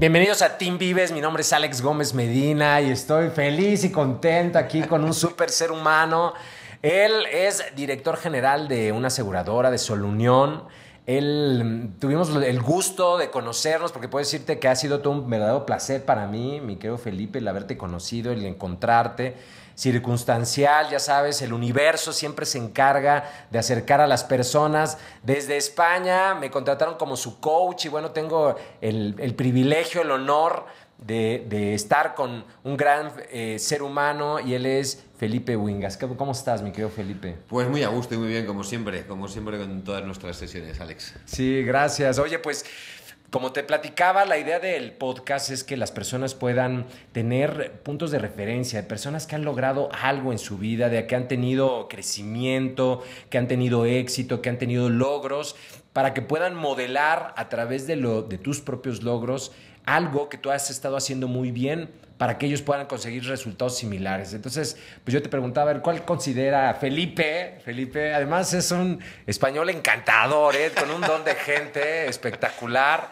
Bienvenidos a Team Vives, mi nombre es Alex Gómez Medina y estoy feliz y contento aquí con un súper ser humano. Él es director general de una aseguradora de Solunión. Él tuvimos el gusto de conocernos porque puedo decirte que ha sido todo un verdadero placer para mí, mi querido Felipe, el haberte conocido, el encontrarte circunstancial, ya sabes, el universo siempre se encarga de acercar a las personas. Desde España me contrataron como su coach y bueno, tengo el, privilegio, el honor de, estar con un gran eh, ser humano y él es Felipe Wingas. ¿Cómo estás, mi querido Felipe? Pues muy a gusto y muy bien, como siempre, como siempre con todas nuestras sesiones, Alex. Sí, gracias. Oye, pues como te platicaba, la idea del podcast es que las personas puedan tener puntos de referencia, de personas que han logrado algo en su vida, de que han tenido crecimiento, que han tenido éxito, que han tenido logros, para que puedan modelar a través de, lo, de tus propios logros algo que tú has estado haciendo muy bien para que ellos puedan conseguir resultados similares. Entonces, pues yo te preguntaba, a ver, ¿cuál considera Felipe? Felipe, además es un español encantador, ¿eh? con un don de gente espectacular.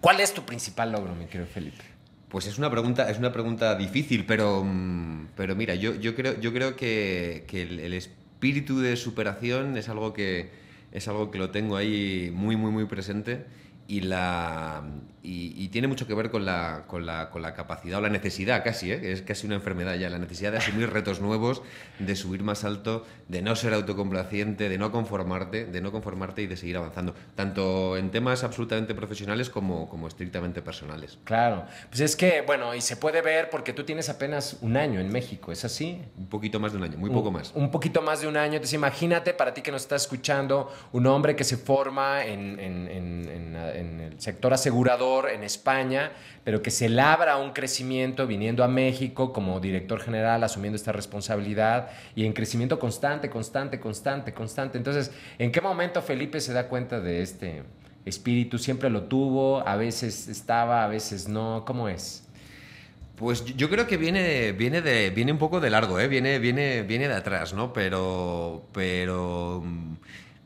¿Cuál es tu principal logro, mi querido Felipe? Pues es una pregunta, es una pregunta difícil, pero, mm, pero mira, yo, yo, creo, yo creo que, el, espíritu de superación es algo que, es algo que lo tengo ahí muy, muy, muy presente y, la, y, tiene mucho que ver con la, con la, con la capacidad o la necesidad casi, ¿eh? es casi una enfermedad ya, la necesidad de asumir retos nuevos, de subir más alto, de no ser autocomplaciente, de no conformarte, de no conformarte y de seguir avanzando, tanto en temas absolutamente profesionales como, como estrictamente personales. Claro, pues es que, bueno, y se puede ver porque tú tienes apenas un año en México, ¿es así? Un poquito más de un año, muy poco más. Un poquito más de un año, entonces imagínate para ti que nos estás escuchando, un hombre que se forma en, en, en, en el sector asegurador, en España, pero que se labra un crecimiento viniendo a México como director general, asumiendo esta responsabilidad y en crecimiento constante, constante, constante, constante. Entonces, ¿en qué momento Felipe se da cuenta de este espíritu? ¿Siempre lo tuvo? ¿A veces estaba, a veces no? ¿Cómo es? Pues yo creo que viene, viene, de, viene un poco de largo, ¿eh? viene, viene, viene de atrás, ¿no? Pero, pero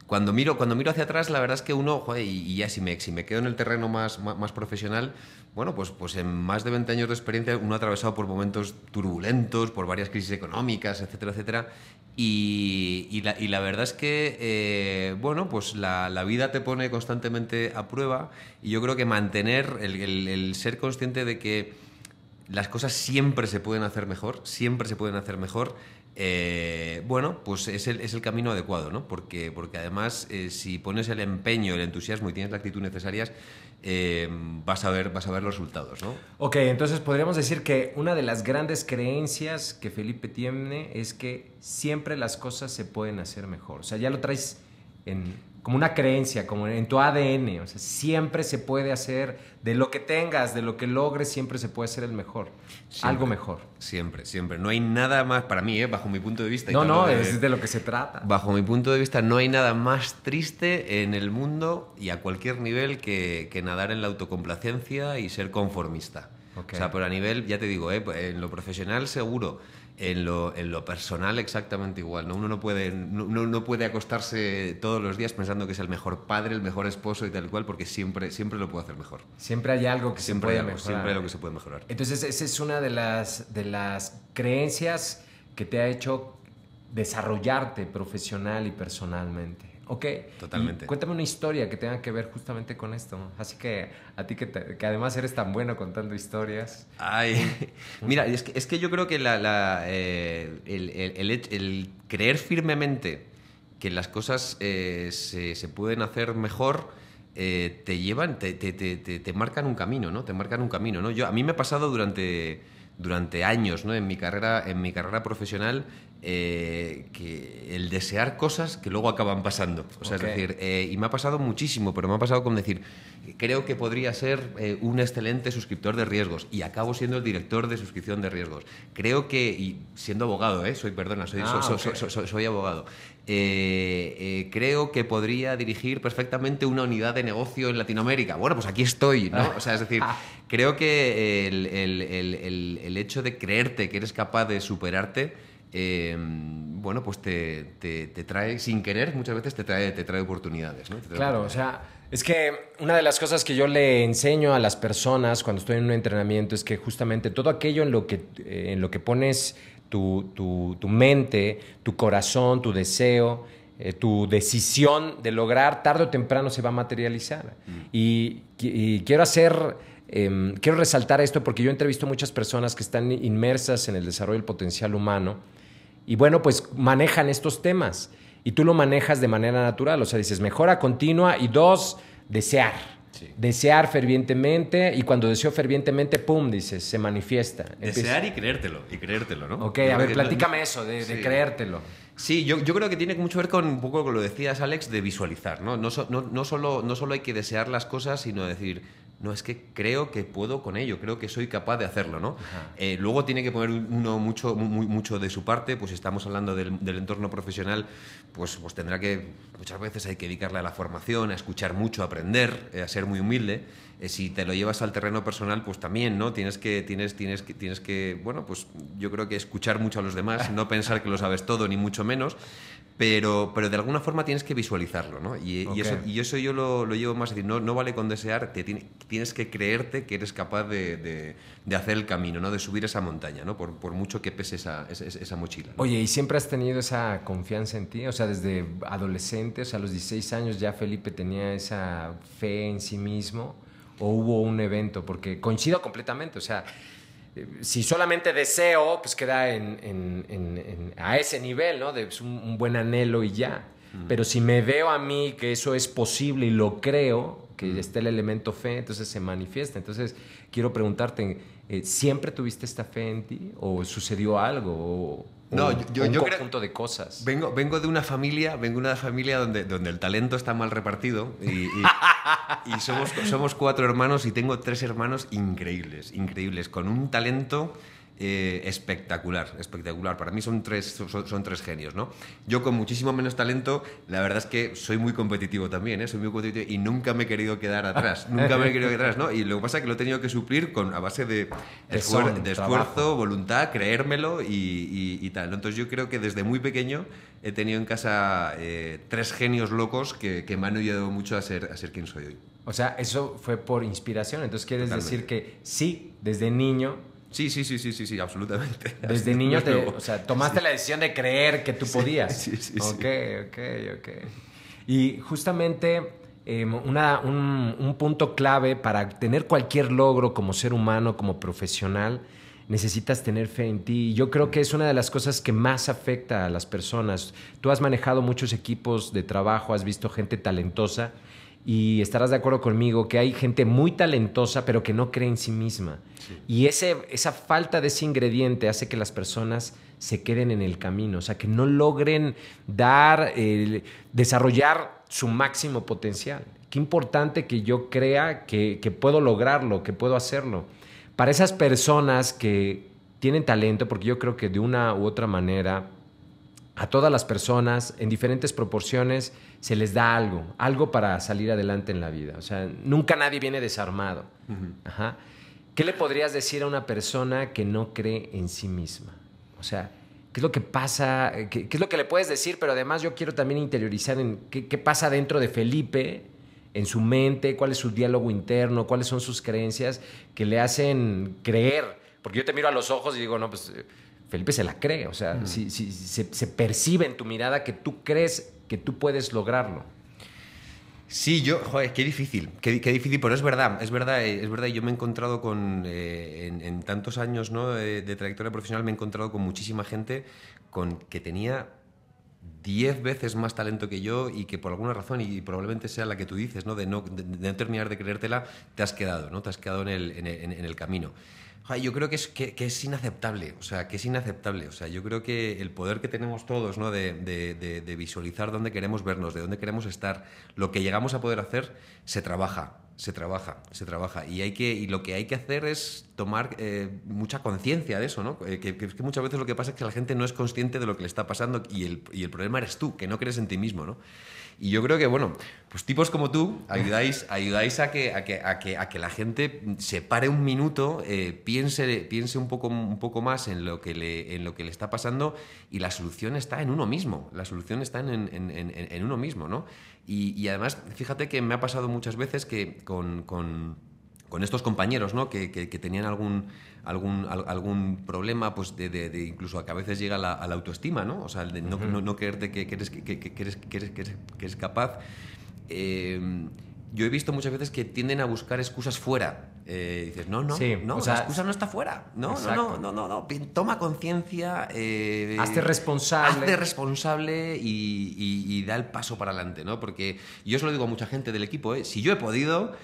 cuando miro, cuando miro hacia atrás, la verdad es que uno, y, ya si me, si me quedo en el terreno más, más, profesional, bueno, pues, pues en más de 20 años de experiencia uno ha atravesado por momentos turbulentos, por varias crisis económicas, etcétera, etcétera. Y, la, y la, verdad es que, eh, bueno, pues la, la, vida te pone constantemente a prueba y yo creo que mantener el, el ser consciente de que las cosas siempre se pueden hacer mejor, siempre se pueden hacer mejor, eh, bueno, pues es el, es el, camino adecuado, ¿no? Porque, porque además, eh, si pones el empeño, el entusiasmo y tienes la actitud necesarias, eh, vas, a ver, vas a ver los resultados, ¿no? Ok, entonces podríamos decir que una de las grandes creencias que Felipe tiene es que siempre las cosas se pueden hacer mejor. O sea, ya lo traes en, como una creencia, como en tu ADN. O sea, siempre se puede hacer, de lo que tengas, de lo que logres, siempre se puede hacer el mejor. algo mejor. Siempre, siempre. No hay nada más, para mí, ¿eh? bajo mi punto de vista. No, no, es de lo que se trata. Bajo mi punto de vista, no hay nada más triste en el mundo y a cualquier nivel que, nadar en la autocomplacencia y ser conformista. O sea, pero a nivel, ya te digo, ¿eh? en lo profesional seguro en lo, en lo personal exactamente igual. ¿no? Uno no puede, no, no, puede acostarse todos los días pensando que es el mejor padre, el mejor esposo y tal cual, porque siempre, siempre lo puede hacer mejor. Siempre hay algo que siempre se puede mejorar. Siempre hay algo que se puede mejorar. Entonces, esa es una de las, de las creencias que te ha hecho desarrollarte profesional y personalmente. Ok. Totalmente. cuéntame una historia que tenga que ver justamente con esto. Así que a ti que, que además eres tan bueno contando historias. Ay, mira, es que, es que yo creo que la, eh, el, el, el, creer firmemente que las cosas eh, se, se, pueden hacer mejor eh, te llevan, te, te, te, te, marcan un camino, ¿no? Te marcan un camino, ¿no? Yo, a mí me ha pasado durante, durante años, ¿no? En mi carrera, en mi carrera profesional eh, que el desear cosas que luego acaban pasando. O sea, es decir, eh, y me ha pasado muchísimo, pero me ha pasado con decir, creo que podría ser eh, un excelente suscriptor de riesgos y acabo siendo el director de suscripción de riesgos. Creo que, y siendo abogado, soy, perdona, soy, ah, soy, abogado, creo que podría dirigir perfectamente una unidad de negocio en Latinoamérica. Bueno, pues aquí estoy, ¿no? O sea, es decir, creo que el, el, el hecho de creerte que eres capaz de superarte, Em, bueno, pues te, te, trae, sin querer, muchas veces te trae, te trae oportunidades. ¿no? claro, o sea, Es que una de las cosas que yo le enseño a las personas cuando estoy en un entrenamiento es que justamente todo aquello en lo que, eh, en lo que pones tu, tu, mente, tu corazón, tu deseo, eh, tu decisión de lograr, tarde o temprano se va a materializar. Mm. Y, quiero hacer, em, quiero resaltar esto porque yo entrevisto muchas personas que están inmersas en el desarrollo del potencial humano y bueno, pues manejan estos temas y tú lo manejas de manera natural. O sea, dices mejora continua y dos, desear. Desear fervientemente y cuando deseo fervientemente, pum, dices, se manifiesta. Desear y creértelo, y creértelo, ¿no? Ok, a ver, platícame eso, de, creértelo. Sí, yo, yo, creo que tiene mucho que ver con un poco con lo decías, Alex, de visualizar, ¿no? No, no, no, solo, no solo hay que desear las cosas, sino decir, no es que creo que puedo con ello, creo que soy capaz de hacerlo, ¿no? Eh, luego tiene que poner uno mucho, muy, mucho de su parte, pues si estamos hablando del, entorno profesional, pues, pues tendrá que, muchas veces hay que dedicarle a la formación, a escuchar mucho, a aprender, eh, a ser muy humilde. Eh, si te lo llevas al terreno personal, pues también, ¿no? Tienes que, tienes, tienes, que, tienes que, bueno, pues yo creo que escuchar mucho a los demás, no pensar que lo sabes todo, ni mucho menos, pero, pero de alguna forma tienes que visualizarlo, ¿no? Y, eso, y eso, yo lo, lo, llevo más, decir, no, no vale con desear, te tienes que creerte que eres capaz de, de, hacer el camino, ¿no? De subir esa montaña, ¿no? Por, por mucho que pese esa, esa, mochila. Oye, ¿y siempre has tenido esa confianza en ti? O sea, desde adolescente, o sea, a los 16 años ya Felipe tenía esa fe en sí mismo, o hubo un evento, porque coincido completamente, o sea si solamente deseo, pues queda en, a ese nivel, ¿no? De un, buen anhelo y ya. Pero si me veo a mí que eso es posible y lo creo, que esté el elemento fe, entonces se manifiesta. Entonces, quiero preguntarte, eh, ¿siempre tuviste esta fe en ti? ¿O sucedió algo? ¿O, no, yo, un conjunto de cosas. Vengo, vengo de una familia, vengo de una familia donde, donde el talento está mal repartido y, y, somos, somos cuatro hermanos y tengo tres hermanos increíbles, increíbles, con un talento eh, espectacular, espectacular. Para mí son tres, son, tres genios, ¿no? Yo con muchísimo menos talento, la verdad es que soy muy competitivo también, ¿eh? Soy muy competitivo y nunca me he querido quedar atrás, nunca me he querido quedar atrás, ¿no? Y lo que pasa es que lo he tenido que suplir con, a base de, de esfuerzo, voluntad, creérmelo y, tal. Entonces yo creo que desde muy pequeño he tenido en casa eh, tres genios locos que, me han ayudado mucho a ser, a ser quien soy hoy. O sea, eso fue por inspiración. Entonces quieres decir que sí, desde niño Sí, sí, sí, sí, sí, sí, absolutamente. Desde niño te, o sea, tomaste la decisión de creer que tú podías. Sí, sí, sí. Ok, ok, ok. Y justamente em, una, un, un, punto clave para tener cualquier logro como ser humano, como profesional, necesitas tener fe en ti. Yo creo que es una de las cosas que más afecta a las personas. Tú has manejado muchos equipos de trabajo, has visto gente talentosa y estarás de acuerdo conmigo que hay gente muy talentosa pero que no cree en sí misma. Y ese, esa falta de ese ingrediente hace que las personas se queden en el camino, o sea, que no logren dar, desarrollar su máximo potencial. Qué importante que yo crea que, que puedo lograrlo, que puedo hacerlo. Para esas personas que tienen talento, porque yo creo que de una u otra manera a todas las personas en diferentes proporciones se les da algo, algo para salir adelante en la vida. O sea, nunca nadie viene desarmado. ¿Qué le podrías decir a una persona que no cree en sí misma? O sea, ¿qué es lo que pasa? ¿Qué, es lo que le puedes decir? Pero además yo quiero también interiorizar en qué, qué pasa dentro de Felipe, en su mente, cuál es su diálogo interno, cuáles son sus creencias que le hacen creer. Porque yo te miro a los ojos y digo, no, pues Felipe se la cree, o sea, si, se, percibe en tu mirada que tú crees que tú puedes lograrlo. Sí, yo, joder, qué difícil, qué, difícil, pero es verdad, es verdad, eh, es verdad. Yo me he encontrado con, eh, en, tantos años ¿no? de, trayectoria profesional, me he encontrado con muchísima gente con que tenía diez veces más talento que yo y que por alguna razón, y probablemente sea la que tú dices, ¿no? De, no, de, terminar de creértela, te has quedado, ¿no? Te has quedado en el, en el camino yo creo que es, que, es inaceptable, o sea, que es inaceptable. O sea, yo creo que el poder que tenemos todos, ¿no? De, de, visualizar dónde queremos vernos, de dónde queremos estar, lo que llegamos a poder hacer, se trabaja, se trabaja, se trabaja. Y, hay que, y lo que hay que hacer es tomar eh, mucha conciencia de eso, ¿no? Eh, que, que, muchas veces lo que pasa es que la gente no es consciente de lo que le está pasando y el, y el problema eres tú, que no crees en ti mismo, ¿no? Y yo creo que, bueno, pues tipos como tú ayudáis, ayudáis a, que, a, que, a, que, a que la gente se pare un minuto, eh, piense, piense un, poco, un poco más en lo, que le, en lo que le está pasando y la solución está en uno mismo. La solución está en, en, en, en uno mismo, ¿no? Y, y, además, fíjate que me ha pasado muchas veces que con, con, con estos compañeros, ¿no? Que, que, que tenían algún algún, algún problema, pues de, de, incluso a que a veces llega la, a la autoestima, ¿no? O sea, de no, uh -huh. no, no, creerte que, que, eres, eres, que, eres, que, eres, que eres capaz. Eh, yo he visto muchas veces que tienden a buscar excusas fuera. Eh, dices, no, no, sí, no, o sea, la excusa no está fuera. No, no, no, no, no, toma conciencia. Eh, hazte responsable. Hazte responsable y, y, y, da el paso para adelante, ¿no? Porque yo se lo digo a mucha gente del equipo, ¿eh? si yo he podido,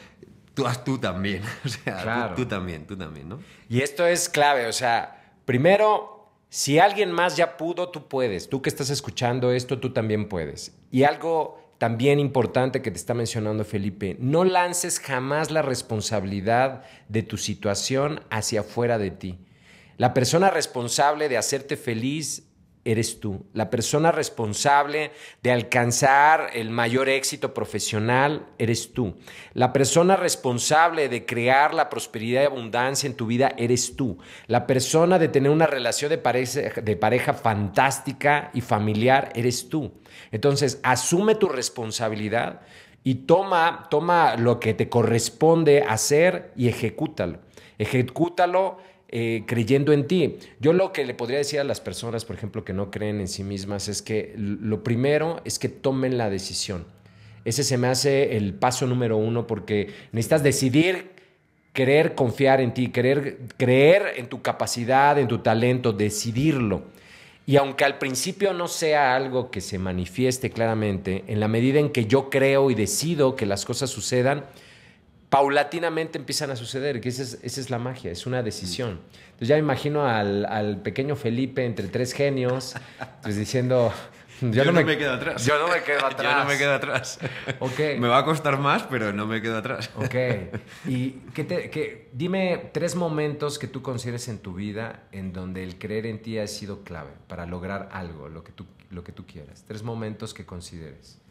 tú haz tú también. O sea, claro. tú, tú, también, tú también, ¿no? Y esto es clave, o sea, primero, si alguien más ya pudo, tú puedes. Tú que estás escuchando esto, tú también puedes. Y algo también importante que te está mencionando Felipe, no lances jamás la responsabilidad de tu situación hacia afuera de ti. La persona responsable de hacerte feliz eres tú. La persona responsable de alcanzar el mayor éxito profesional eres tú. La persona responsable de crear la prosperidad y abundancia en tu vida eres tú. La persona de tener una relación de pareja, de pareja fantástica y familiar eres tú. Entonces, asume tu responsabilidad y toma, toma lo que te corresponde hacer y ejecútalo. Ejecútalo eh, creyendo en ti. Yo lo que le podría decir a las personas, por ejemplo, que no creen en sí mismas, es que lo primero es que tomen la decisión. Ese se me hace el paso número uno porque necesitas decidir, querer confiar en ti, querer creer en tu capacidad, en tu talento, decidirlo. Y aunque al principio no sea algo que se manifieste claramente, en la medida en que yo creo y decido que las cosas sucedan, paulatinamente empiezan a suceder, que esa es, esa es, la magia, es una decisión. Entonces ya me imagino al, al pequeño Felipe entre tres genios, pues diciendo... Yo, yo no, me, me, quedo atrás. Yo no me quedo atrás. yo no me quedo atrás. Okay. Me va a costar más, pero no me quedo atrás. Ok. Y que te, que, dime tres momentos que tú consideres en tu vida en donde el creer en ti ha sido clave para lograr algo, lo que tú, lo que tú quieras. Tres momentos que consideres.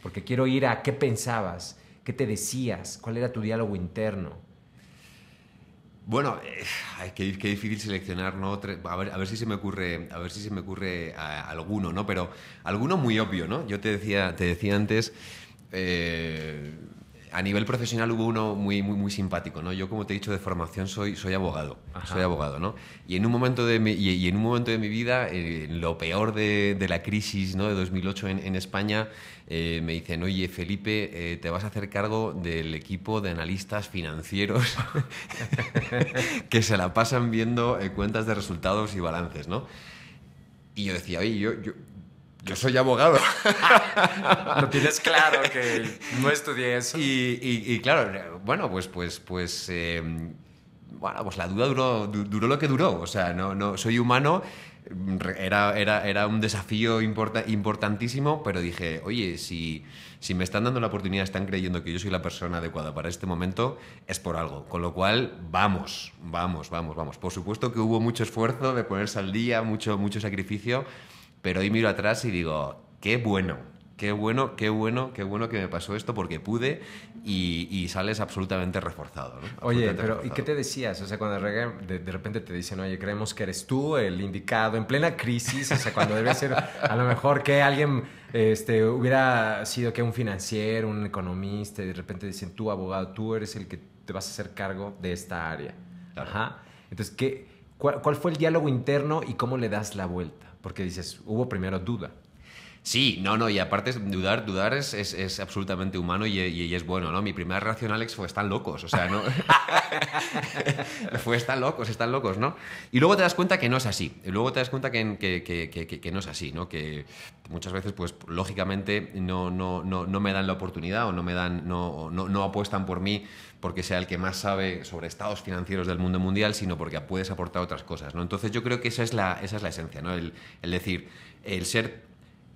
Porque quiero ir a qué pensabas, ¿Qué te decías? ¿Cuál era tu diálogo interno? Bueno, eh, qué, difícil seleccionar, ¿no? A ver, a ver si se me ocurre, a ver si se me ocurre alguno, ¿no? Pero alguno muy obvio, ¿no? Yo te decía, te decía antes, eh, a nivel profesional hubo uno muy, muy, muy simpático, ¿no? Yo, como te he dicho, de formación soy, soy abogado, Ajá. soy abogado, ¿no? Y en un momento de mi, y, y en un momento de mi vida, en lo peor de, de, la crisis, ¿no? De 2008 en, en España, eh, me dicen, oye, Felipe, eh, te vas a hacer cargo del equipo de analistas financieros que se la pasan viendo eh, cuentas de resultados y balances, ¿no? Y yo decía, oye, yo, yo, yo soy abogado. Lo tienes claro que no estudié eso. Y, y, y claro, bueno, pues, pues, pues, eh, bueno, pues la duda duró, duró lo que duró. O sea, no, no, soy humano. Era, era, era un desafío import, importantísimo, pero dije, oye, si, si me están dando la oportunidad, están creyendo que yo soy la persona adecuada para este momento, es por algo. Con lo cual, vamos, vamos, vamos, vamos. Por supuesto que hubo mucho esfuerzo de ponerse al día, mucho, mucho sacrificio, pero hoy miro atrás y digo, qué bueno, qué bueno, qué bueno, qué bueno que me pasó esto porque pude y, y sales absolutamente reforzado. ¿no? Absolutamente oye, pero reforzado. ¿y qué te decías? O sea, cuando de, de, repente te dicen, oye, creemos que eres tú el indicado en plena crisis, o sea, cuando debe ser a lo mejor que alguien este, hubiera sido que un financiero, un economista, y de repente dicen, tú abogado, tú eres el que te vas a hacer cargo de esta área. Claro. Ajá. Entonces, ¿qué, cuál, ¿cuál fue el diálogo interno y cómo le das la vuelta? Porque dices, hubo primero duda. Sí, no, no, y aparte dudar, dudar es, es, es absolutamente humano y, y, y, es bueno, ¿no? Mi primera reacción, Alex, fue están locos, o sea, ¿no? fue están locos, están locos, ¿no? Y luego te das cuenta que no es así, y luego te das cuenta que, que, que, que no es así, ¿no? Que muchas veces, pues, lógicamente, no, no, no, no me dan la oportunidad o no me dan, no, no, no apuestan por mí porque sea el que más sabe sobre estados financieros del mundo mundial, sino porque puedes aportar otras cosas, ¿no? Entonces yo creo que esa es la, esa es la esencia, ¿no? El, el decir, el ser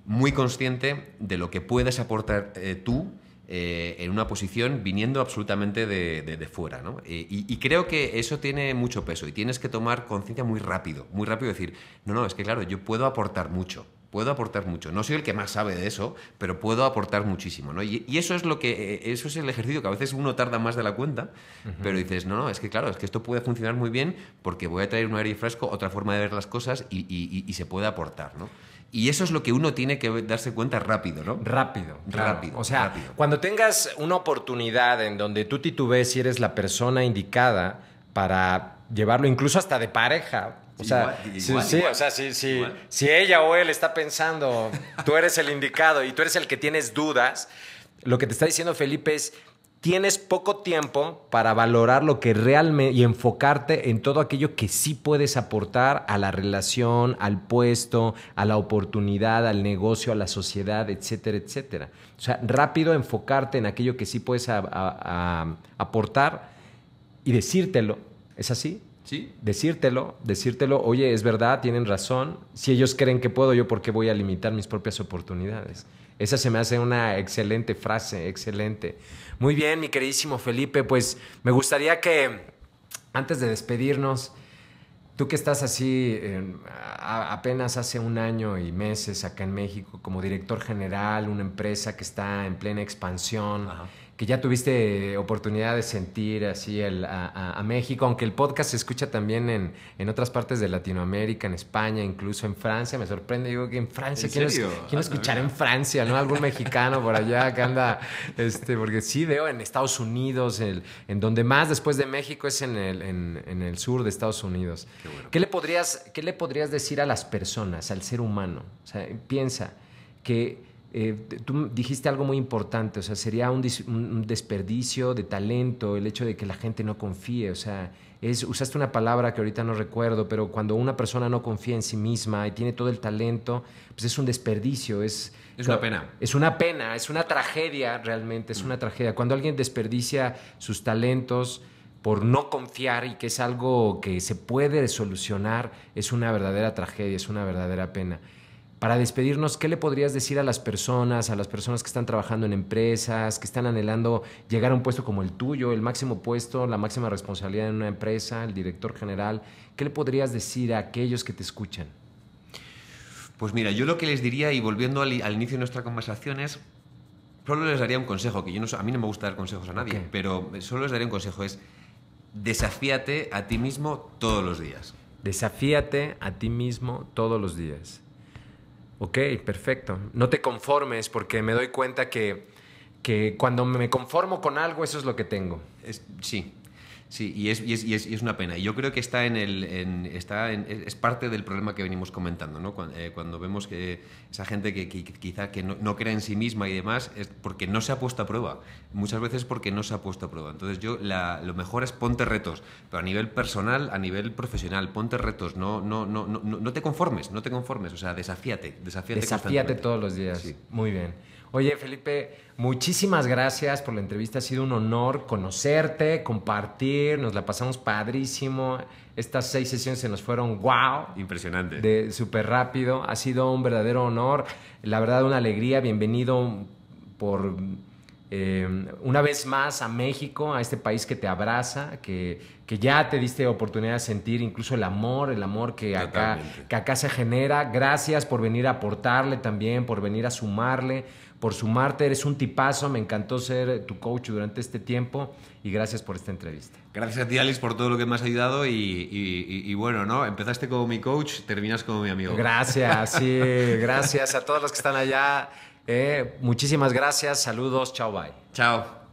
muy consciente de lo que puedes aportar eh, tú eh, en una posición viniendo absolutamente de, de, de fuera. ¿no? Eh, y, y, creo que eso tiene mucho peso y tienes que tomar conciencia muy rápido, muy rápido decir, no, no, es que claro, yo puedo aportar mucho, puedo aportar mucho. No soy el que más sabe de eso, pero puedo aportar muchísimo, ¿no? Y, eso es lo que, eso es el ejercicio que a veces uno tarda más de la cuenta, pero dices, no, no, es que claro, es que esto puede funcionar muy bien porque voy a traer un aire fresco, otra forma de ver las cosas y, se puede aportar, ¿no? Y eso es lo que uno tiene que darse cuenta rápido, ¿no? Rápido, rápido. O sea, cuando tengas una oportunidad en donde tú titubees si eres la persona indicada para llevarlo incluso hasta de pareja, o sea, sí, o sea, si, si, ella o él está pensando, tú eres el indicado y tú eres el que tienes dudas, lo que te está diciendo Felipe es, tienes poco tiempo para valorar lo que realmente y enfocarte en todo aquello que sí puedes aportar a la relación, al puesto, a la oportunidad, al negocio, a la sociedad, etcétera, etcétera. O sea, rápido enfocarte en aquello que sí puedes aportar y decírtelo. ¿Es así? Sí. Decírtelo, decírtelo, oye, es verdad, tienen razón. Si ellos creen que puedo, yo por qué voy a limitar mis propias oportunidades. Esa se me hace una excelente frase, excelente. Muy bien, mi queridísimo Felipe, pues me gustaría que antes de despedirnos, tú que estás así apenas hace un año y meses acá en México como director general, una empresa que está en plena expansión que ya tuviste oportunidad de sentir así el, a, México, aunque el podcast se escucha también en, en, otras partes de Latinoamérica, en España, incluso en Francia. Me sorprende, digo que en Francia, ¿quién, quiero ah, escuchar en Francia, ¿no? Algún mexicano por allá que anda, este, porque sí veo en Estados Unidos, el, en donde más después de México es en el, en, en el sur de Estados Unidos. Qué, le podrías, ¿Qué le podrías decir a las personas, al ser humano? O sea, piensa que eh, tú dijiste algo muy importante, o sea, sería un, desperdicio de talento el hecho de que la gente no confíe, o sea, es, usaste una palabra que ahorita no recuerdo, pero cuando una persona no confía en sí misma y tiene todo el talento, pues es un desperdicio, es... Es una pena. Es una pena, es una tragedia realmente, es una tragedia. Cuando alguien desperdicia sus talentos por no confiar y que es algo que se puede solucionar, es una verdadera tragedia, es una verdadera pena. Para despedirnos, ¿qué le podrías decir a las personas, a las personas que están trabajando en empresas, que están anhelando llegar a un puesto como el tuyo, el máximo puesto, la máxima responsabilidad en una empresa, el director general? ¿Qué le podrías decir a aquellos que te escuchan? Pues mira, yo lo que les diría, y volviendo al, inicio de nuestra conversación, es, solo les daría un consejo, que yo no, a mí no me gusta dar consejos a nadie, pero solo les daría un consejo, es desafíate a ti mismo todos los días. Desafíate a ti mismo todos los días. Ok, perfecto. No te conformes porque me doy cuenta que, que cuando me conformo con algo, eso es lo que tengo. sí, Sí, y es, y, es, y, es, una pena. Y yo creo que está en el, está es parte del problema que venimos comentando, ¿no? Eh, cuando, vemos que esa gente que, quizá que no, cree en sí misma y demás, es porque no se ha puesto a prueba. Muchas veces porque no se ha puesto a prueba. Entonces yo lo mejor es ponte retos, pero a nivel personal, a nivel profesional, ponte retos. No, no, no, no, no te conformes, no te conformes. O sea, desafíate, desafíate. Desafíate todos los días. Muy bien. Oye, Felipe, muchísimas gracias por la entrevista. Ha sido un honor conocerte, compartir. Nos la pasamos padrísimo. Estas seis sesiones se nos fueron wow. Impresionante. De súper rápido. Ha sido un verdadero honor. La verdad, una alegría. Bienvenido por eh, una vez más a México, a este país que te abraza, que, que, ya te diste oportunidad de sentir incluso el amor, el amor que acá, que acá se genera. Gracias por venir a aportarle también, por venir a sumarle por sumarte. Eres un tipazo, me encantó ser tu coach durante este tiempo y gracias por esta entrevista. Gracias a ti, Alex, por todo lo que me has ayudado y, bueno, ¿no? Empezaste como mi coach, terminas como mi amigo. Gracias, sí, gracias a todos los que están allá. Eh, muchísimas gracias, saludos, chao, bye. Chao.